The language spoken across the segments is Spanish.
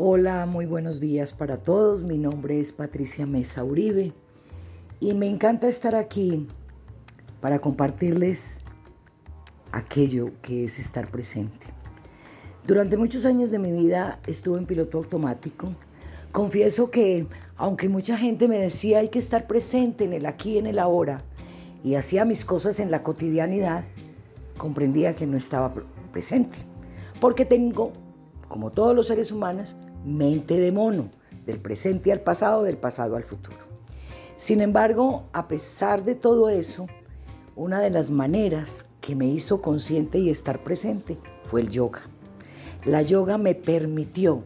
Hola, muy buenos días para todos. Mi nombre es Patricia Mesa Uribe y me encanta estar aquí para compartirles aquello que es estar presente. Durante muchos años de mi vida estuve en piloto automático. Confieso que aunque mucha gente me decía hay que estar presente en el aquí y en el ahora y hacía mis cosas en la cotidianidad, comprendía que no estaba presente. Porque tengo, como todos los seres humanos, mente de mono, del presente al pasado, del pasado al futuro. Sin embargo, a pesar de todo eso, una de las maneras que me hizo consciente y estar presente fue el yoga. La yoga me permitió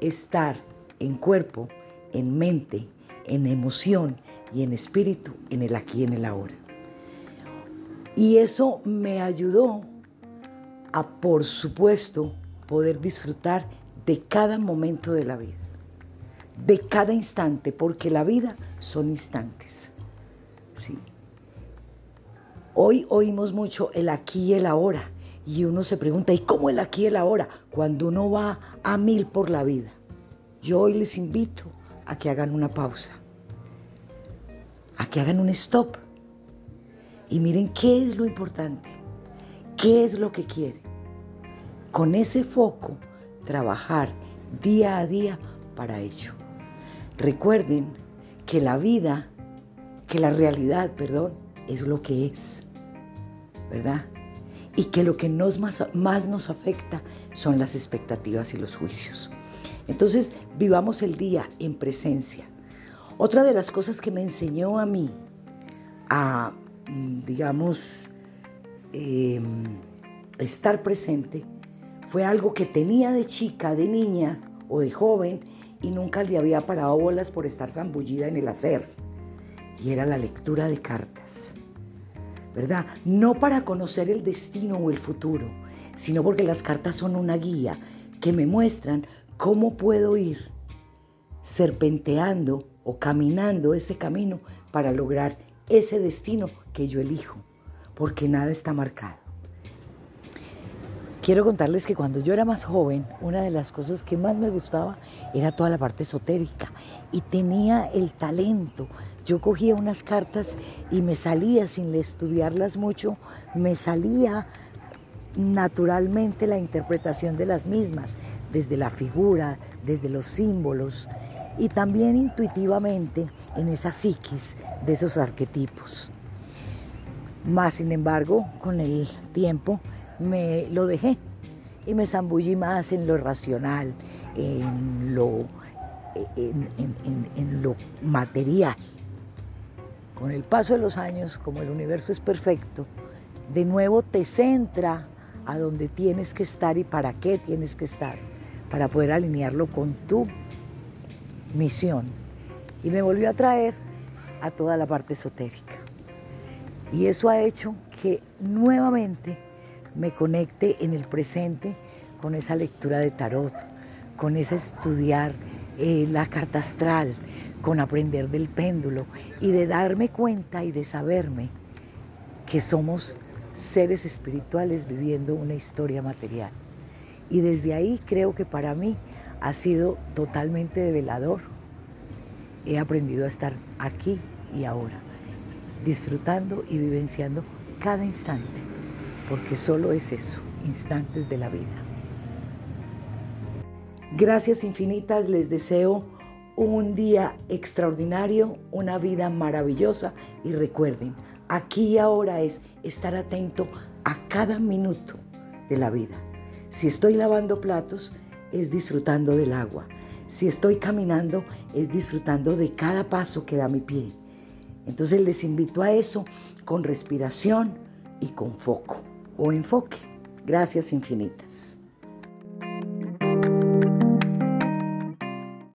estar en cuerpo, en mente, en emoción y en espíritu, en el aquí y en el ahora. Y eso me ayudó a, por supuesto, poder disfrutar de cada momento de la vida, de cada instante, porque la vida son instantes. ¿sí? Hoy oímos mucho el aquí y el ahora, y uno se pregunta, ¿y cómo el aquí y el ahora? Cuando uno va a mil por la vida. Yo hoy les invito a que hagan una pausa, a que hagan un stop y miren qué es lo importante, qué es lo que quieren. Con ese foco trabajar día a día para ello. Recuerden que la vida, que la realidad, perdón, es lo que es, ¿verdad? Y que lo que nos más, más nos afecta son las expectativas y los juicios. Entonces, vivamos el día en presencia. Otra de las cosas que me enseñó a mí a, mm, digamos, em, estar presente fue algo que tenía de chica, de niña o de joven y nunca le había parado bolas por estar zambullida en el hacer. Y era la lectura de cartas. ¿Verdad? No para conocer el destino o el futuro, sino porque las cartas son una guía que me muestran cómo puedo ir serpenteando o caminando ese camino para lograr ese destino que yo elijo, porque nada está marcado. Quiero contarles que cuando yo era más joven, una de las cosas que más me gustaba era toda la parte esotérica y tenía el talento. Yo cogía unas cartas y me salía sin estudiarlas mucho, me salía naturalmente la interpretación de las mismas, desde la figura, desde los símbolos y también intuitivamente en esa psiquis de esos arquetipos. Más sin embargo, con el tiempo me lo dejé y me zambullí más en lo racional, en lo, en, lo material. Con el paso de los años, como el universo es perfecto, de nuevo te centra a donde tienes que estar y para qué tienes que estar, para poder alinearlo con tu misión. Y me volvió a traer a toda la parte esotérica. Y eso ha hecho que nuevamente me conecte en el presente con esa lectura de tarot, con ese estudiar eh, la carta astral, con aprender del péndulo y de darme cuenta y de saberme que somos seres espirituales viviendo una historia material. Y desde ahí creo que para mí ha sido totalmente develador. He aprendido a estar aquí y ahora, disfrutando y vivenciando cada instante porque solo es eso, instantes de la vida. Gracias infinitas, les deseo un día extraordinario, una vida maravillosa y recuerden, aquí y ahora es estar atento a cada minuto de la vida. Si estoy lavando platos, es disfrutando del agua. Si estoy caminando, es disfrutando de cada paso que da mi pie. Entonces les invito a eso con respiración y con foco o enfoque. Gracias infinitas.